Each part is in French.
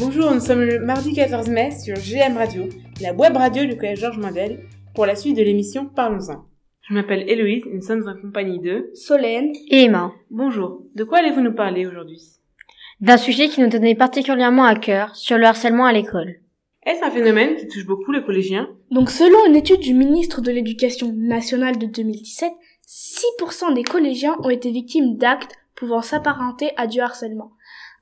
Bonjour, nous sommes le mardi 14 mai sur GM Radio, la web radio du collège Georges Mandel, pour la suite de l'émission Parlons-en. Je m'appelle Héloïse et nous sommes en compagnie de Solène et Emma. Bonjour, de quoi allez-vous nous parler aujourd'hui? D'un sujet qui nous tenait particulièrement à cœur, sur le harcèlement à l'école. Est-ce un phénomène qui touche beaucoup les collégiens? Donc selon une étude du ministre de l'Éducation nationale de 2017, 6% des collégiens ont été victimes d'actes pouvant s'apparenter à du harcèlement.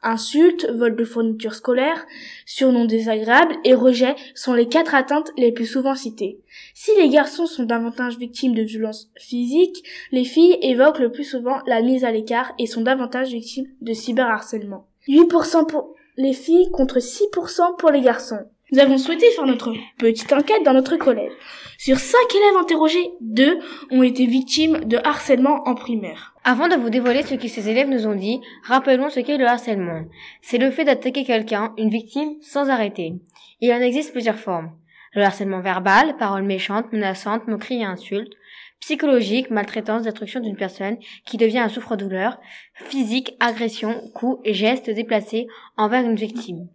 Insultes, vol de fournitures scolaires, surnoms désagréables et rejets sont les quatre atteintes les plus souvent citées. Si les garçons sont davantage victimes de violences physiques, les filles évoquent le plus souvent la mise à l'écart et sont davantage victimes de cyberharcèlement. 8% pour les filles contre 6% pour les garçons. Nous avons souhaité faire notre petite enquête dans notre collège. Sur 5 élèves interrogés, 2 ont été victimes de harcèlement en primaire. Avant de vous dévoiler ce que ces élèves nous ont dit, rappelons ce qu'est le harcèlement. C'est le fait d'attaquer quelqu'un, une victime, sans arrêter. Il en existe plusieurs formes. Le harcèlement verbal, paroles méchantes, menaçantes, moqueries et insultes. Psychologique, maltraitance, destruction d'une personne qui devient un souffre-douleur. Physique, agression, coups et gestes déplacés envers une victime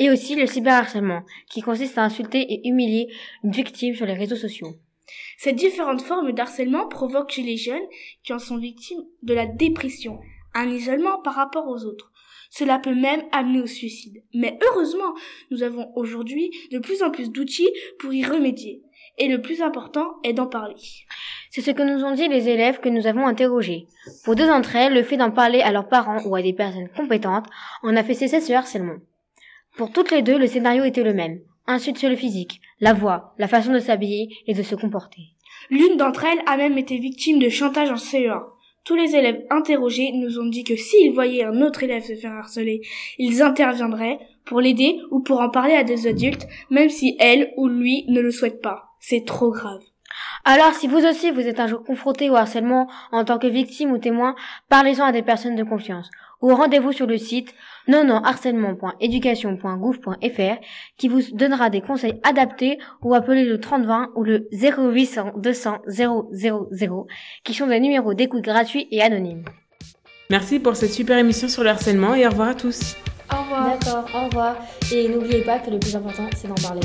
et aussi le cyberharcèlement, qui consiste à insulter et humilier une victime sur les réseaux sociaux. Ces différentes formes d'harcèlement provoquent chez les jeunes qui en sont victimes de la dépression, un isolement par rapport aux autres. Cela peut même amener au suicide. Mais heureusement, nous avons aujourd'hui de plus en plus d'outils pour y remédier. Et le plus important est d'en parler. C'est ce que nous ont dit les élèves que nous avons interrogés. Pour deux d'entre elles, le fait d'en parler à leurs parents ou à des personnes compétentes en a fait cesser ce harcèlement. Pour toutes les deux, le scénario était le même. Insulte sur le physique, la voix, la façon de s'habiller et de se comporter. L'une d'entre elles a même été victime de chantage en CE1. Tous les élèves interrogés nous ont dit que s'ils voyaient un autre élève se faire harceler, ils interviendraient pour l'aider ou pour en parler à des adultes, même si elle ou lui ne le souhaite pas. C'est trop grave. Alors, si vous aussi vous êtes un jour confronté au harcèlement en tant que victime ou témoin, parlez-en à des personnes de confiance ou rendez-vous sur le site nononharcèlement.education.gouv.fr qui vous donnera des conseils adaptés ou appelez le 3020 ou le 0800 200 000 qui sont des numéros d'écoute gratuits et anonymes. Merci pour cette super émission sur le harcèlement et au revoir à tous. Au revoir. D'accord, au revoir. Et n'oubliez pas que le plus important, c'est d'en parler.